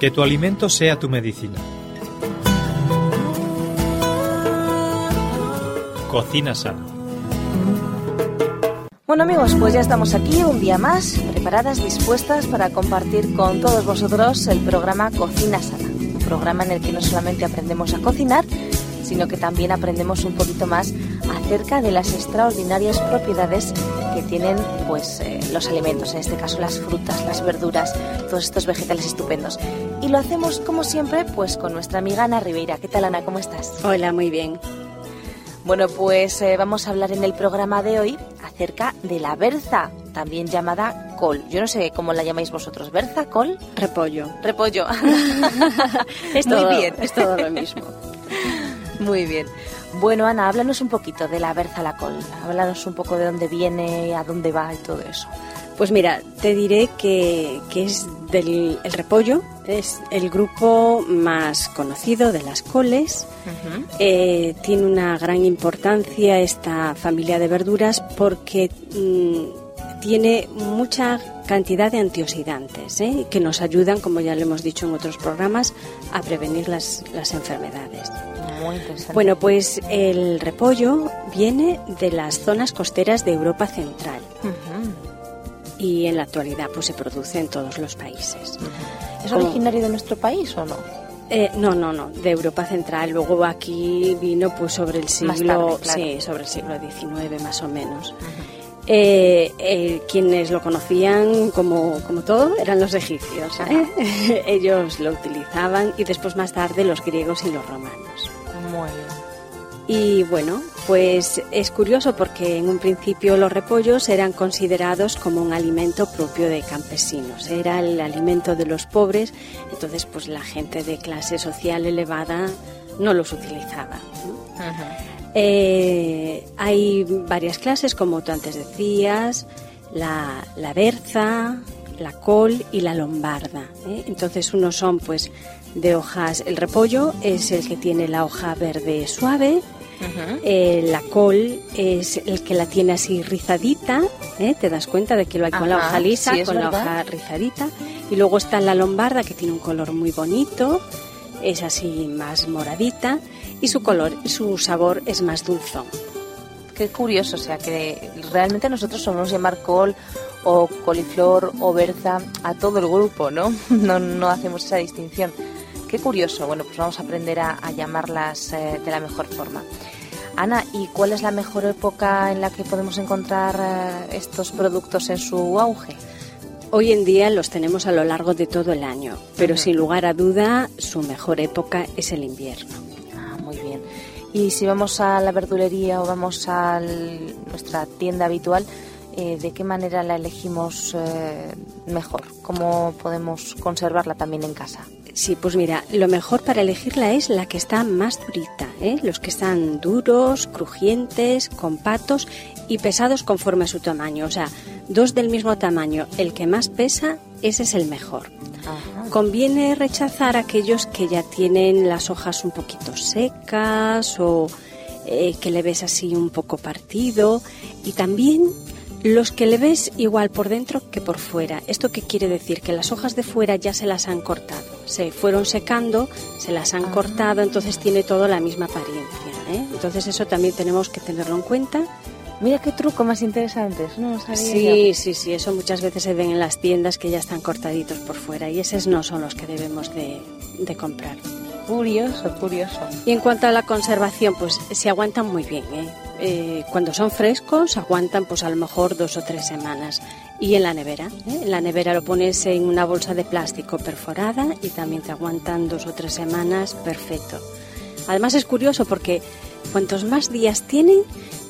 Que tu alimento sea tu medicina. Cocina sana. Bueno amigos, pues ya estamos aquí un día más, preparadas, dispuestas para compartir con todos vosotros el programa Cocina Sana. Un programa en el que no solamente aprendemos a cocinar, sino que también aprendemos un poquito más acerca de las extraordinarias propiedades que tienen pues eh, los alimentos, en este caso las frutas, las verduras, todos estos vegetales estupendos. Y lo hacemos como siempre pues con nuestra amiga Ana Ribeira. ¿Qué tal Ana? ¿Cómo estás? Hola, muy bien. Bueno, pues eh, vamos a hablar en el programa de hoy acerca de la berza, también llamada col. Yo no sé cómo la llamáis vosotros, berza, col, Repollo. repollo. Es Muy todo, bien. Es todo lo mismo. Muy bien. Bueno, Ana, háblanos un poquito de la berza la col. Háblanos un poco de dónde viene, a dónde va y todo eso. Pues mira, te diré que, que es del el repollo, es el grupo más conocido de las coles. Eh, tiene una gran importancia esta familia de verduras porque mm, tiene mucha cantidad de antioxidantes ¿eh? que nos ayudan, como ya lo hemos dicho en otros programas, a prevenir las, las enfermedades. Muy interesante. Bueno, pues el repollo viene de las zonas costeras de Europa Central. Y en la actualidad pues se produce en todos los países. ¿Es Como- originario de nuestro país o no? Eh, no, no, no, de Europa Central. Luego aquí vino pues sobre el siglo, tarde, claro. sí, sobre el siglo XIX más o menos. Eh, eh, quienes lo conocían como, como todo eran los egipcios. Ellos lo utilizaban y después más tarde los griegos y los romanos. Muy bien. Y bueno, pues es curioso porque en un principio los repollos eran considerados como un alimento propio de campesinos, era el alimento de los pobres, entonces pues la gente de clase social elevada no los utilizaba. ¿no? Eh, hay varias clases, como tú antes decías, la, la berza, la col y la lombarda. ¿eh? Entonces unos son pues de hojas, el repollo es el que tiene la hoja verde suave, eh, la col es el que la tiene así rizadita, ¿eh? te das cuenta de que lo hay con la hoja lisa, sí, con la hoja rizadita. Y luego está la lombarda que tiene un color muy bonito, es así más moradita y su color, su sabor es más dulzón. Qué curioso, o sea que realmente nosotros solemos llamar col o coliflor o berza a todo el grupo, ¿no? No, no hacemos esa distinción. Qué curioso. Bueno, pues vamos a aprender a, a llamarlas eh, de la mejor forma. Ana, ¿y cuál es la mejor época en la que podemos encontrar eh, estos productos en su auge? Hoy en día los tenemos a lo largo de todo el año, pero sin lugar a duda su mejor época es el invierno. Ah, muy bien. Y si vamos a la verdulería o vamos a nuestra tienda habitual, eh, ¿de qué manera la elegimos eh, mejor? ¿Cómo podemos conservarla también en casa? Sí, pues mira, lo mejor para elegirla es la que está más durita, ¿eh? los que están duros, crujientes, compactos y pesados conforme a su tamaño. O sea, dos del mismo tamaño, el que más pesa, ese es el mejor. Ajá. Conviene rechazar aquellos que ya tienen las hojas un poquito secas o eh, que le ves así un poco partido y también los que le ves igual por dentro que por fuera. ¿Esto qué quiere decir? Que las hojas de fuera ya se las han cortado, se fueron secando, se las han Ah. cortado, entonces tiene todo la misma apariencia. ¿eh? Entonces eso también tenemos que tenerlo en cuenta. Mira qué truco más interesante, no sabía Sí, sí, sí, eso muchas veces se ven en las tiendas que ya están cortaditos por fuera y esos no son los que debemos de, de comprar. Curioso, curioso. Y en cuanto a la conservación, pues se aguantan muy bien. ¿eh? Eh, cuando son frescos, aguantan pues a lo mejor dos o tres semanas. Y en la nevera, ¿eh? en la nevera lo pones en una bolsa de plástico perforada y también te aguantan dos o tres semanas perfecto. Además es curioso porque cuantos más días tienen,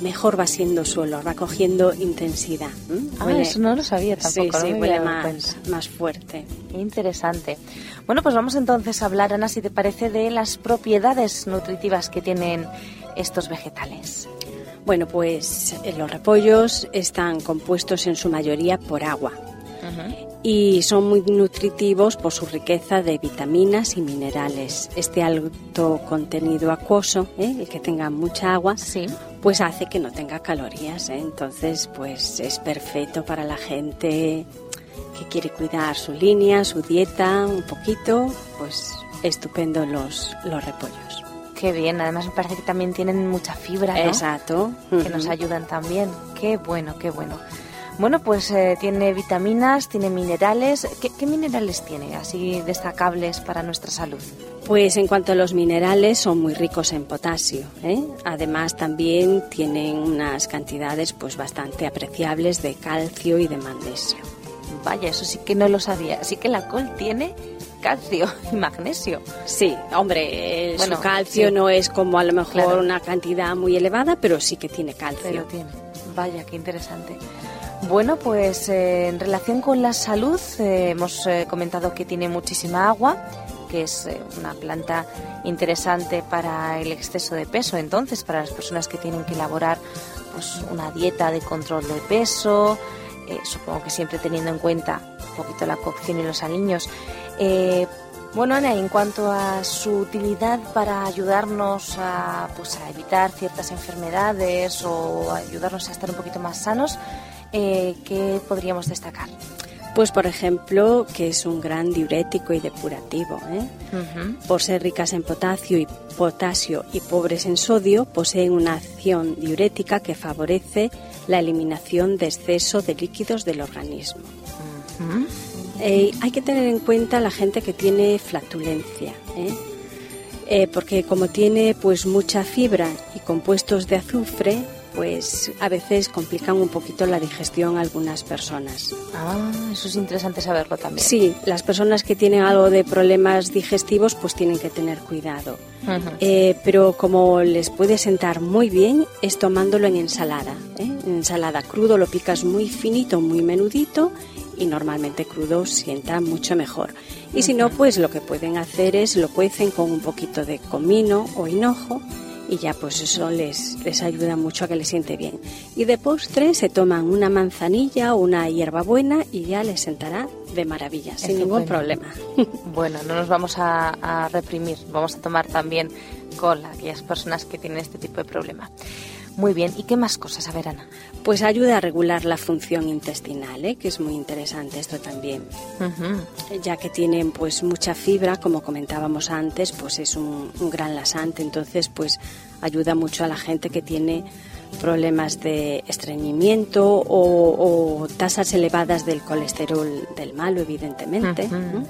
mejor va siendo su olor, va cogiendo intensidad. ¿m? Ah, Huele- eso no lo sabía tampoco. Sí, sí, huele más, más fuerte. Interesante. Bueno, pues vamos entonces a hablar, Ana, si te parece, de las propiedades nutritivas que tienen estos vegetales. Bueno, pues eh, los repollos están compuestos en su mayoría por agua y son muy nutritivos por su riqueza de vitaminas y minerales. Este alto contenido acuoso, ¿eh? el que tenga mucha agua, Sí. pues hace que no tenga calorías. ¿eh? Entonces, pues es perfecto para la gente que quiere cuidar su línea, su dieta un poquito, pues estupendo los, los repollos. Qué bien, además me parece que también tienen mucha fibra, ¿no? Exacto. Que nos ayudan también. Qué bueno, qué bueno. Bueno, pues eh, tiene vitaminas, tiene minerales. ¿Qué, ¿Qué, minerales tiene así destacables para nuestra salud? Pues en cuanto a los minerales, son muy ricos en potasio. ¿eh? Además, también tienen unas cantidades pues bastante apreciables de calcio y de magnesio. Vaya, eso sí que no lo sabía. Así que la col tiene calcio y magnesio. Sí, hombre, bueno, su calcio sí. no es como a lo mejor claro. una cantidad muy elevada, pero sí que tiene calcio. Pero tiene. Vaya, qué interesante. Bueno, pues eh, en relación con la salud, eh, hemos eh, comentado que tiene muchísima agua, que es eh, una planta interesante para el exceso de peso, entonces, para las personas que tienen que elaborar pues, una dieta de control de peso, eh, supongo que siempre teniendo en cuenta un poquito la cocción y los aliños. Eh, bueno, Ana, en cuanto a su utilidad para ayudarnos a, pues, a evitar ciertas enfermedades o ayudarnos a estar un poquito más sanos, eh, ¿qué podríamos destacar? Pues, por ejemplo, que es un gran diurético y depurativo. ¿eh? Uh -huh. Por ser ricas en potasio y, potasio y pobres en sodio, poseen una acción diurética que favorece la eliminación de exceso de líquidos del organismo. Uh -huh. Eh, hay que tener en cuenta la gente que tiene flatulencia. ¿eh? Eh, porque como tiene pues mucha fibra y compuestos de azufre, pues a veces complican un poquito la digestión a algunas personas. Ah, eso es interesante saberlo también. Sí, las personas que tienen algo de problemas digestivos pues tienen que tener cuidado. Uh -huh. eh, pero como les puede sentar muy bien es tomándolo en ensalada. ¿eh? En ensalada crudo lo picas muy finito, muy menudito y normalmente crudo sienta mucho mejor. Y si no, pues lo que pueden hacer es lo cuecen con un poquito de comino o hinojo y ya pues eso les, les ayuda mucho a que les siente bien. Y de postre se toman una manzanilla o una hierbabuena y ya les sentará de maravilla, sin ningún problema. Bueno, no nos vamos a, a, reprimir, vamos a tomar también con aquellas personas que tienen este tipo de problema. Muy bien, ¿y qué más cosas? A ver, Ana. Pues ayuda a regular la función intestinal, ¿eh? que es muy interesante esto también. Uh -huh. Ya que tienen pues mucha fibra, como comentábamos antes, pues es un, un gran lasante, entonces pues ayuda mucho a la gente que tiene problemas de estreñimiento o, o tasas elevadas del colesterol del malo, evidentemente. Uh -huh.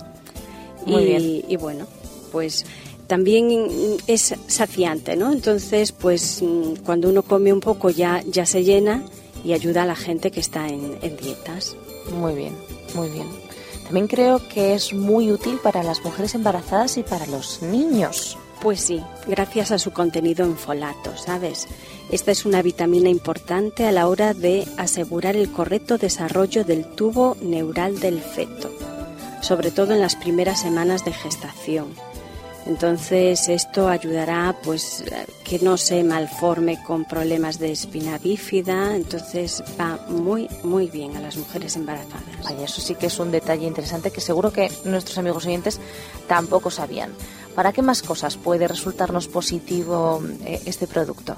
Muy y, bien. y bueno, pues también es saciante, ¿no? Entonces, pues cuando uno come un poco ya, ya se llena y ayuda a la gente que está en, en dietas. Muy bien, muy bien. También creo que es muy útil para las mujeres embarazadas y para los niños. Pues sí, gracias a su contenido en folato, ¿sabes? Esta es una vitamina importante a la hora de asegurar el correcto desarrollo del tubo neural del feto, sobre todo en las primeras semanas de gestación entonces esto ayudará pues que no se malforme con problemas de espina bífida, entonces va muy muy bien a las mujeres embarazadas. Ay, eso sí que es un detalle interesante que seguro que nuestros amigos oyentes tampoco sabían. ¿Para qué más cosas puede resultarnos positivo eh, este producto?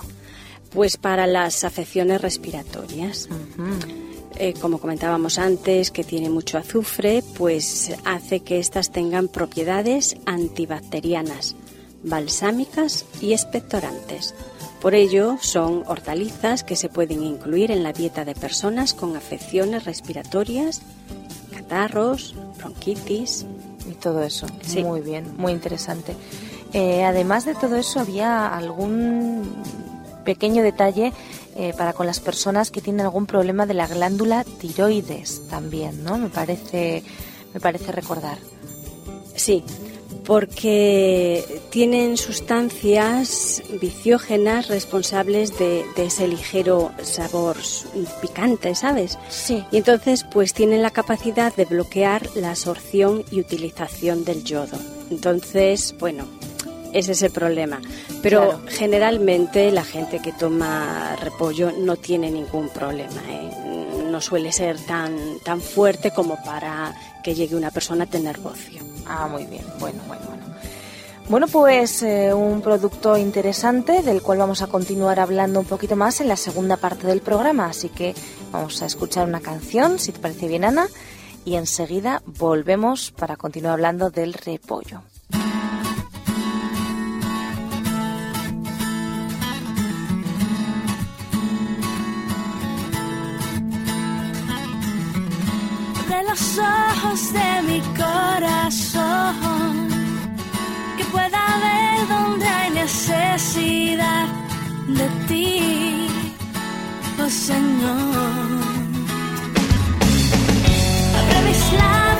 Pues para las afecciones respiratorias. Uh -huh eh, como comentábamos antes, que tiene mucho azufre, pues hace que éstas tengan propiedades antibacterianas, balsámicas y expectorantes. Por ello, son hortalizas que se pueden incluir en la dieta de personas con afecciones respiratorias, catarros, bronquitis. Y todo eso. Sí. Muy bien, muy interesante. Eh, además de todo eso, ¿había algún pequeño detalle eh, para con las personas que tienen algún problema de la glándula tiroides también, ¿no? Me parece, me parece recordar. Sí, porque tienen sustancias viciógenas responsables de, de, ese ligero sabor picante, ¿sabes? Sí. Y entonces, pues tienen la capacidad de bloquear la absorción y utilización del yodo. Entonces, bueno, ese es el problema. Pero generalmente la gente que toma repollo no tiene ningún problema. ¿eh? No suele ser tan, tan fuerte como para que llegue una persona a tener bocio. Ah, muy bien. Bueno, bueno, bueno. Bueno, pues eh, un producto interesante del cual vamos a continuar hablando un poquito más en la segunda parte del programa. Así que vamos a escuchar una canción, si te parece bien, Ana, y enseguida volvemos para continuar hablando del repollo. los ojos de mi corazón, que pueda ver donde hay necesidad de ti, oh Señor. Abre mis labios.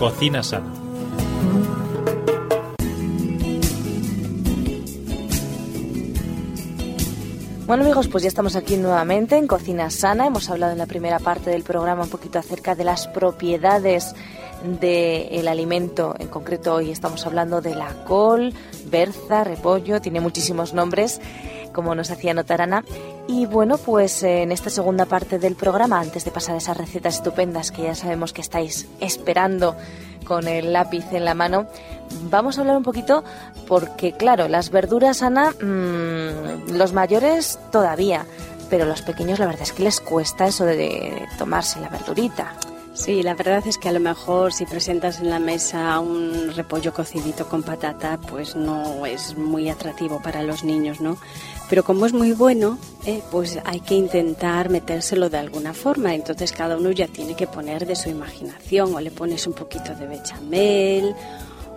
Cocina sana. Bueno amigos, pues ya estamos aquí nuevamente en Cocina Sana. Hemos hablado en la primera parte del programa un poquito acerca de las propiedades del alimento. En concreto hoy estamos hablando de la col, berza, repollo, tiene muchísimos nombres, como nos hacía notar Ana. Y bueno, pues en esta segunda parte del programa, antes de pasar esas recetas estupendas que ya sabemos que estáis esperando con el lápiz en la mano, vamos a hablar un poquito porque, claro, las verduras, Ana, mmm, los mayores todavía, pero los pequeños la verdad es que les cuesta eso de tomarse la verdurita. Sí, la verdad es que a lo mejor si presentas en la mesa un repollo cocidito con patata, pues no es muy atractivo para los niños, ¿no? Pero como es muy bueno, eh, pues hay que intentar metérselo de alguna forma. Entonces cada uno ya tiene que poner de su imaginación o le pones un poquito de bechamel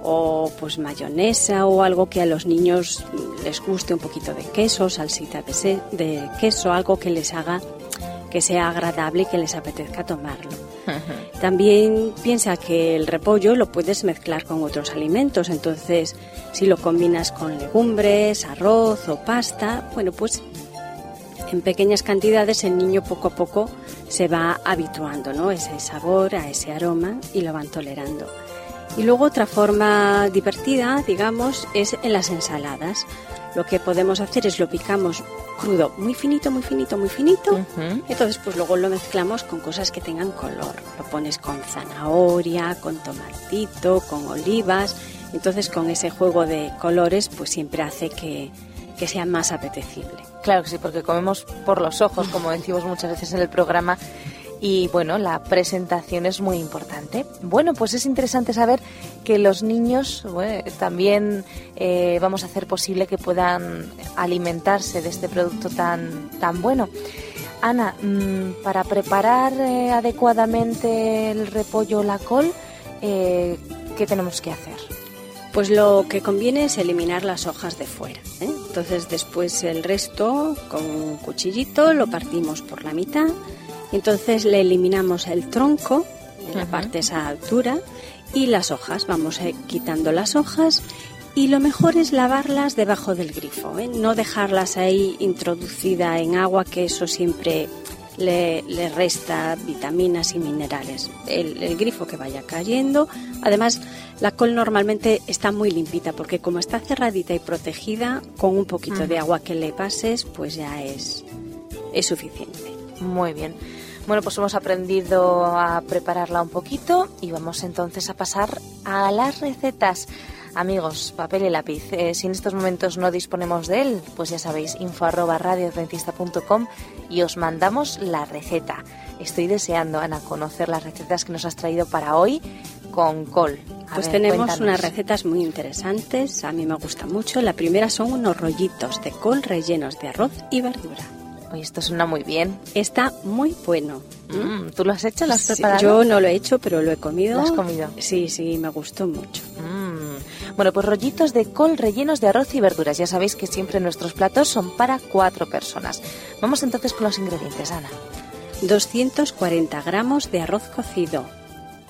o pues mayonesa o algo que a los niños les guste un poquito de queso, salsita de, se- de queso, algo que les haga que sea agradable y que les apetezca tomarlo. También piensa que el repollo lo puedes mezclar con otros alimentos, entonces si lo combinas con legumbres, arroz o pasta, bueno, pues en pequeñas cantidades el niño poco a poco se va habituando, ¿no? Ese sabor, a ese aroma y lo van tolerando. Y luego otra forma divertida, digamos, es en las ensaladas. Lo que podemos hacer es lo picamos crudo, muy finito, muy finito, muy finito. Entonces, pues luego lo mezclamos con cosas que tengan color. Lo pones con zanahoria, con tomatito, con olivas. Entonces, con ese juego de colores, pues siempre hace que, que sea más apetecible. Claro que sí, porque comemos por los ojos, como decimos muchas veces en el programa. Y bueno, la presentación es muy importante. Bueno, pues es interesante saber que los niños bueno, también eh, vamos a hacer posible que puedan alimentarse de este producto tan, tan bueno. Ana, mm, para preparar eh, adecuadamente el repollo o la col, eh, ¿qué tenemos que hacer? Pues lo que conviene es eliminar las hojas de fuera. ¿eh? Entonces después el resto con un cuchillito lo partimos por la mitad. Entonces le eliminamos el tronco, en la parte esa altura, y las hojas. Vamos eh, quitando las hojas y lo mejor es lavarlas debajo del grifo, ¿eh? no dejarlas ahí introducida en agua, que eso siempre le, le resta vitaminas y minerales. El, el grifo que vaya cayendo. Además, la col normalmente está muy limpita porque como está cerradita y protegida, con un poquito de agua que le pases, pues ya es, es suficiente. Muy bien. Bueno, pues hemos aprendido a prepararla un poquito y vamos entonces a pasar a las recetas. Amigos, papel y lápiz. Eh, si en estos momentos no disponemos de él, pues ya sabéis, info arroba y os mandamos la receta. Estoy deseando, Ana, conocer las recetas que nos has traído para hoy con col. A Pues ver, tenemos cuéntanos. unas recetas muy interesantes, a mí me gusta mucho. La primera son unos rollitos de col rellenos de arroz y verdura. Oye, esto suena muy bien. Está muy bueno. Mm, ¿Tú lo has hecho? ¿Lo has Sí, preparado? yo no lo he hecho, pero lo he comido. ¿Lo has comido? Sí, sí, me gustó mucho. Mm. Bueno, pues rollitos de col rellenos de arroz y verduras. Ya sabéis que siempre nuestros platos son para cuatro personas. Vamos entonces con los ingredientes, Ana. 240 gramos de arroz cocido,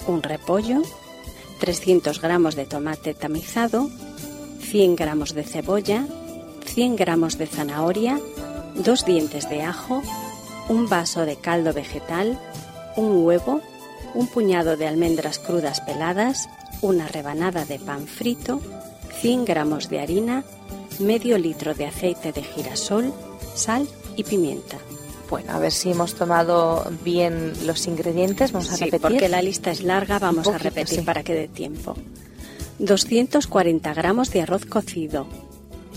un repollo, 300 gramos de tomate tamizado, 100 gramos de cebolla, 100 gramos de zanahoria, dos dientes de ajo, un vaso de caldo vegetal, un huevo, un puñado de almendras crudas peladas, una rebanada de pan frito, 100 gramos de harina, medio litro de aceite de girasol, sal y pimienta. Bueno, a ver si hemos tomado bien los ingredientes. Vamos a Sí, repetir. porque la lista es larga, vamos a repetir sí. para que dé tiempo. 240 gramos de arroz cocido,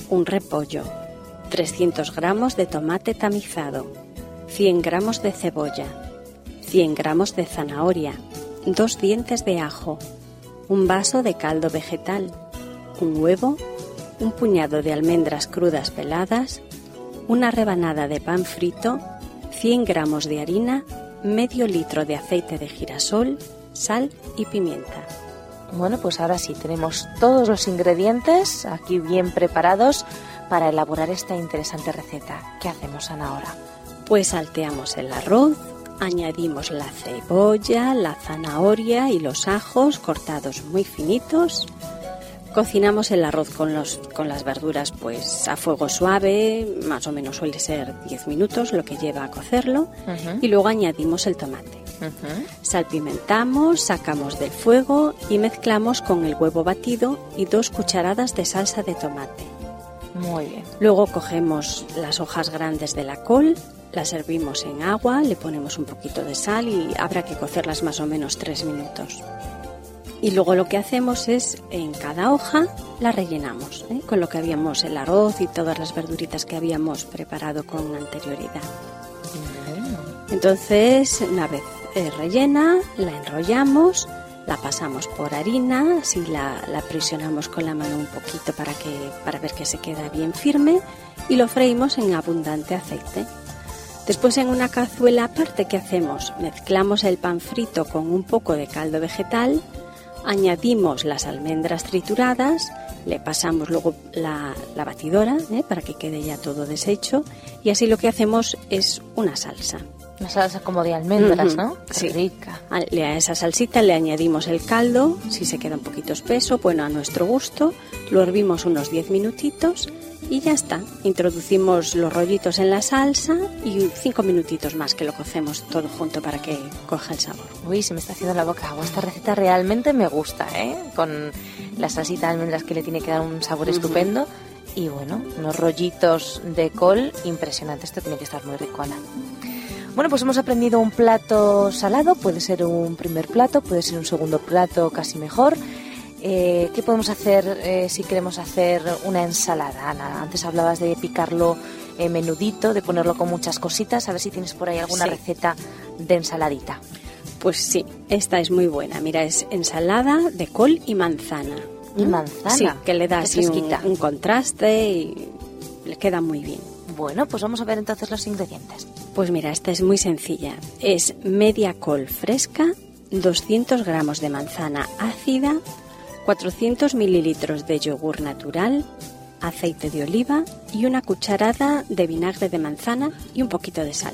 un repollo, 300 gramos de tomate tamizado, 100 gramos de cebolla, 100 gramos de zanahoria, dos dientes de ajo, un vaso de caldo vegetal, un huevo, un puñado de almendras crudas peladas, una rebanada de pan frito, 100 gramos de harina, medio litro de aceite de girasol, sal y pimienta. Bueno, pues ahora sí, tenemos todos los ingredientes aquí bien preparados para elaborar esta interesante receta. ¿Qué hacemos, Ana, ahora? Pues salteamos el arroz, añadimos la cebolla, la zanahoria y los ajos cortados muy finitos. Cocinamos el arroz con, los, con las verduras pues a fuego suave, más o menos suele ser 10 minutos lo que lleva a cocerlo, y luego añadimos el tomate. Salpimentamos, sacamos del fuego y mezclamos con el huevo batido y dos cucharadas de salsa de tomate. Muy bien. Luego cogemos las hojas grandes de la col, las servimos en agua, le ponemos un poquito de sal y habrá que cocerlas más o menos tres minutos. Y luego lo que hacemos es, en cada hoja la rellenamos ¿eh? con lo que habíamos, el arroz y todas las verduritas que habíamos preparado con anterioridad. Entonces, una vez eh, rellena, la enrollamos, la pasamos por harina, así la, la presionamos con la mano un poquito para, que, para ver que se queda bien firme y lo freímos en abundante aceite. Después en una cazuela aparte, ¿qué hacemos? Mezclamos el pan frito con un poco de caldo vegetal, añadimos las almendras trituradas, le pasamos luego la, la batidora ¿eh? para que quede ya todo deshecho y así lo que hacemos es una salsa. Una salsa como de almendras, ¿no? Qué sí. rica. A le- a esa salsita le añadimos el caldo, si se queda un poquito espeso, bueno, a nuestro gusto, lo hervimos unos 10 minutitos y ya está. Introducimos los rollitos en la salsa y 5 minutitos más que lo cocemos todo junto para que coja el sabor. Uy, se me está haciendo la boca agua. Esta receta realmente me gusta, ¿eh? Con la salsita de almendras que le tiene que dar un sabor estupendo. Y bueno, unos rollitos de col impresionantes. Esto tiene que estar muy rico, Ana. Bueno, pues hemos aprendido un plato salado. Puede ser un primer plato, puede ser un segundo plato casi mejor. Eh, ¿Qué podemos hacer eh, si queremos hacer una ensalada, Ana? Antes hablabas de picarlo eh, menudito, de ponerlo con muchas cositas. A ver si tienes por ahí alguna Sí. receta de ensaladita. Pues sí, esta es muy buena. Mira, es ensalada de col y manzana. Y ¿Mm? manzana. Sí, que le da así un contraste y le queda muy bien. Bueno, pues vamos a ver entonces los ingredientes. Pues mira, esta es muy sencilla. Es media col fresca, 200 gramos de manzana ácida, 400 mililitros de yogur natural, aceite de oliva y una cucharada de vinagre de manzana y un poquito de sal.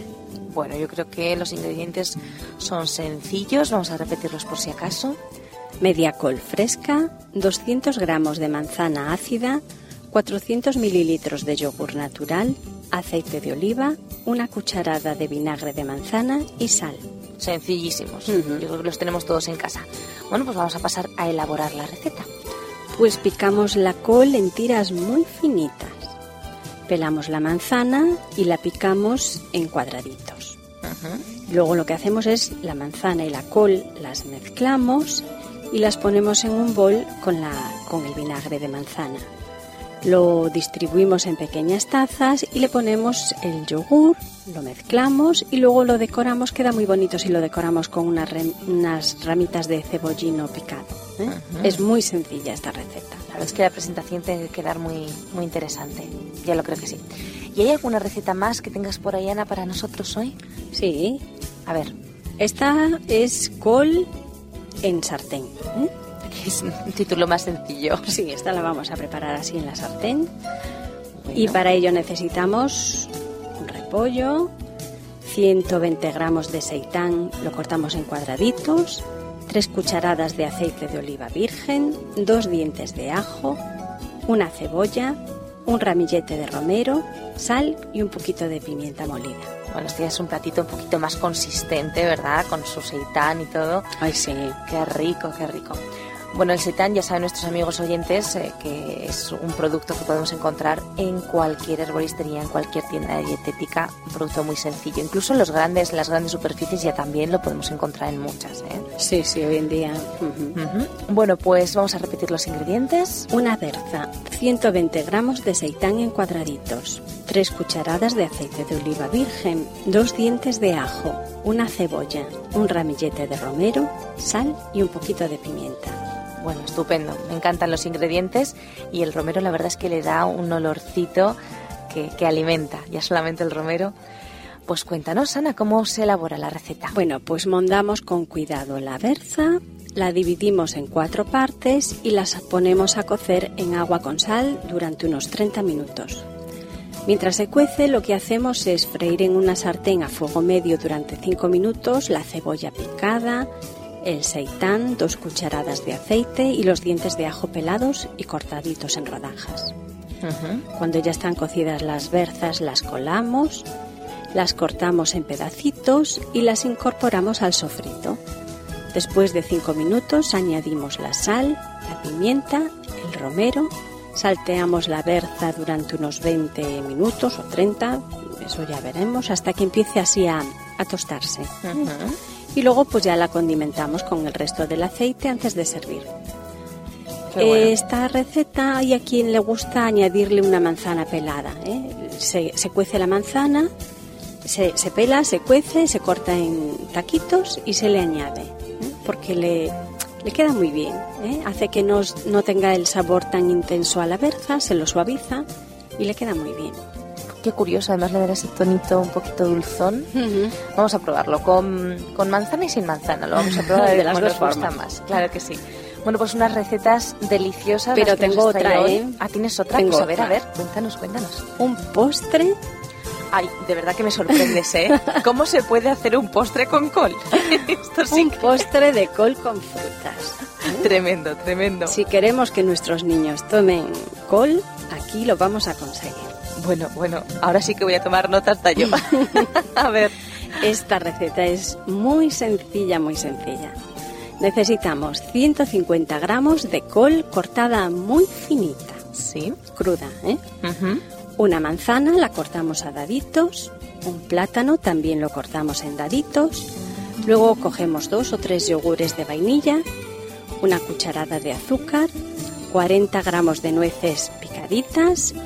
Bueno, yo creo que los ingredientes son sencillos. Vamos a repetirlos por si acaso. Media col fresca, 200 gramos de manzana ácida, 400 mililitros de yogur natural, aceite de oliva, una cucharada de vinagre de manzana y sal. Sencillísimos. Ujú. Yo creo que los tenemos todos en casa. Bueno, pues vamos a pasar a elaborar la receta. Pues picamos la col en tiras muy finitas. Pelamos la manzana y la picamos en cuadraditos. Luego lo que hacemos es la manzana y la col las mezclamos y las ponemos en un bol con, la, con el vinagre de manzana. Lo distribuimos en pequeñas tazas y le ponemos el yogur, lo mezclamos y luego lo decoramos. Queda muy bonito si lo decoramos con unas, ramitas de cebollino picado. ¿eh? Es muy sencilla esta receta. La verdad es que la presentación tiene que quedar muy, muy interesante. Ya lo creo que sí. ¿Y hay alguna receta más que tengas por ahí, Ana, para nosotros hoy? Sí, A ver, esta es col en sartén. ¿eh? Que es un título más sencillo. Sí, esta la vamos a preparar así en la sartén. Bueno. Y para ello necesitamos un repollo, 120 gramos de seitán, lo cortamos en cuadraditos, 3 cucharadas de aceite de oliva virgen, 2 dientes de ajo, una cebolla, un ramillete de romero, sal y un poquito de pimienta molida. Bueno, este ya es un platito un poquito más consistente, ¿verdad? Con su seitán y todo. Ay, sí. Qué rico, qué rico. Bueno, el seitán ya saben nuestros amigos oyentes eh, que es un producto que podemos encontrar en cualquier herboristería, en cualquier tienda de dietética, un producto muy sencillo. Incluso en los grandes, las grandes superficies ya también lo podemos encontrar en muchas. ¿eh? Sí, sí, hoy en día. ujú. Ujú. Bueno, pues vamos a repetir los ingredientes. Una berza, 120 gramos de seitán en cuadraditos, 3 cucharadas de aceite de oliva virgen, 2 dientes de ajo, una cebolla, un ramillete de romero, sal y un poquito de pimienta. Bueno, estupendo. Me encantan los ingredientes y el romero la verdad es que le da un olorcito que, que alimenta. Ya solamente el romero. Pues cuéntanos, Ana, cómo se elabora la receta. Bueno, pues mondamos con cuidado la berza, la dividimos en cuatro partes y las ponemos a cocer en agua con sal durante unos 30 minutos. Mientras se cuece, lo que hacemos es freír en una sartén a fuego medio durante 5 minutos la cebolla picada, el seitán, dos cucharadas de aceite y los dientes de ajo pelados y cortaditos en rodajas. Cuando ya están cocidas las berzas, las colamos, las cortamos en pedacitos y las incorporamos al sofrito. Después de 5 minutos añadimos la sal, la pimienta, el romero, salteamos la berza durante unos 20 minutos o 30, eso ya veremos, hasta que empiece así a, a tostarse. Y luego pues ya la condimentamos con el resto del aceite antes de servir. Bueno. Esta receta hay a quien le gusta añadirle una manzana pelada. ¿eh? Se, se cuece la manzana, se, se pela, se cuece, se corta en taquitos y se le añade, ¿eh? porque le, le queda muy bien. ¿eh? Hace que no, no tenga el sabor tan intenso a la berza, se lo suaviza y le queda muy bien. Qué curioso, además le dará ese tonito un poquito dulzón. Vamos a probarlo con, con manzana y sin manzana. Lo vamos a probar De las dos gusta más. Claro que sí. Bueno, pues unas recetas deliciosas. Pero tengo otra. ¿eh? Ah, ¿tienes otra? Tengo pues a ver, otra. a ver, cuéntanos, cuéntanos. Un postre Ay, de verdad que me sorprendes, ¿eh? ¿Cómo se puede hacer un postre con col? Esto sí un que- postre de col con frutas. Tremendo, tremendo. Si queremos que nuestros niños tomen col, aquí lo vamos a conseguir. Bueno, bueno, ahora sí que voy a tomar nota hasta yo. a ver. Esta receta es muy sencilla, muy sencilla. Necesitamos 150 gramos de col cortada muy finita, Sí. cruda, ¿eh? Una manzana la cortamos a daditos, un plátano también lo cortamos en daditos, luego cogemos dos o tres yogures de vainilla, una cucharada de azúcar, 40 gramos de nueces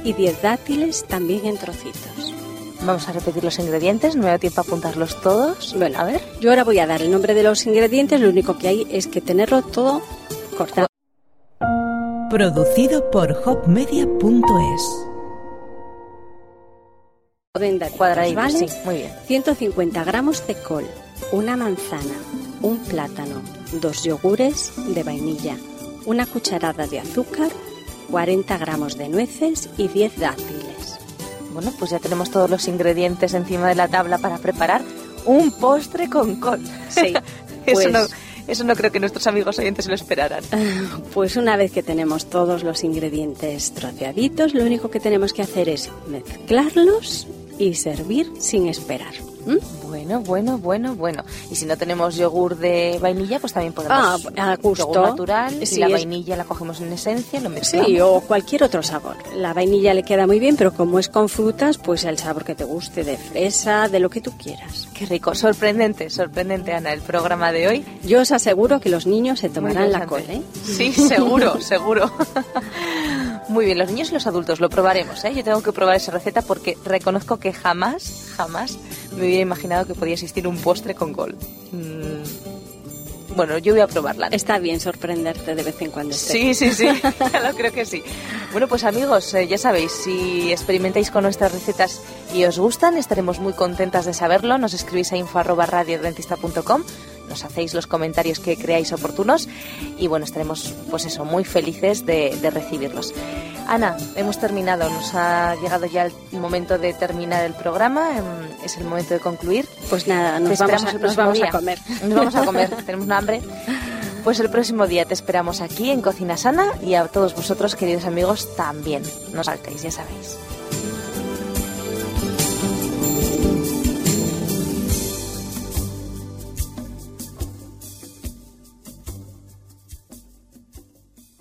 y 10 dátiles también en trocitos. Vamos a repetir los ingredientes, no me da tiempo a apuntarlos todos. Bueno, a ver. Yo ahora voy a dar el nombre de los ingredientes, lo único que hay es que tenerlo todo cortado. Producido por hopmedia.es. Cuadraditos, ¿vale? sí, muy bien. 150 gramos de col, una manzana, un plátano, dos yogures de vainilla, una cucharada de azúcar, 40 gramos de nueces y 10 dátiles. Bueno, pues ya tenemos todos los ingredientes encima de la tabla para preparar un postre con col. Sí, eso, pues- no, eso no creo que nuestros amigos oyentes se lo esperaran. Pues una vez que tenemos todos los ingredientes troceaditos, lo único que tenemos que hacer es mezclarlos y servir sin esperar. Bueno, bueno, bueno, bueno. Y si no tenemos yogur de vainilla, pues también podemos. Ah, a gusto. Yogur natural. Sí, y la es- vainilla la cogemos en esencia, lo mezclamos. Sí, o cualquier otro sabor. La vainilla le queda muy bien, pero como es con frutas, pues el sabor que te guste, de fresa, de lo que tú quieras. Qué rico. Sorprendente, sorprendente, Ana, el programa de hoy. Yo os aseguro que los niños se tomarán la col. ¿eh? Sí, seguro, seguro. Muy bien, los niños y los adultos lo probaremos, ¿eh? Yo tengo que probar esa receta porque reconozco que jamás, jamás me hubiera imaginado que podía existir un postre con gol. Mm, Bueno, yo voy a probarla. Está bien sorprenderte de vez en cuando. Sí, sí, sí, lo creo que sí. Bueno, pues amigos, eh, ya sabéis, si experimentáis con nuestras recetas y os gustan, estaremos muy contentas de saberlo. Nos escribís a info@radiodentista.com, nos hacéis los comentarios que creáis oportunos y bueno, estaremos pues eso, muy felices de, de recibirlos. Ana, hemos terminado, nos ha llegado ya el momento de terminar el programa, em, es el momento de concluir. Pues nada, nos vamos, a, nos vamos a comer. Nos vamos a comer, tenemos hambre. Pues el próximo día te esperamos aquí en Cocina Sana y a todos vosotros, queridos amigos, también. No saltéis, ya sabéis.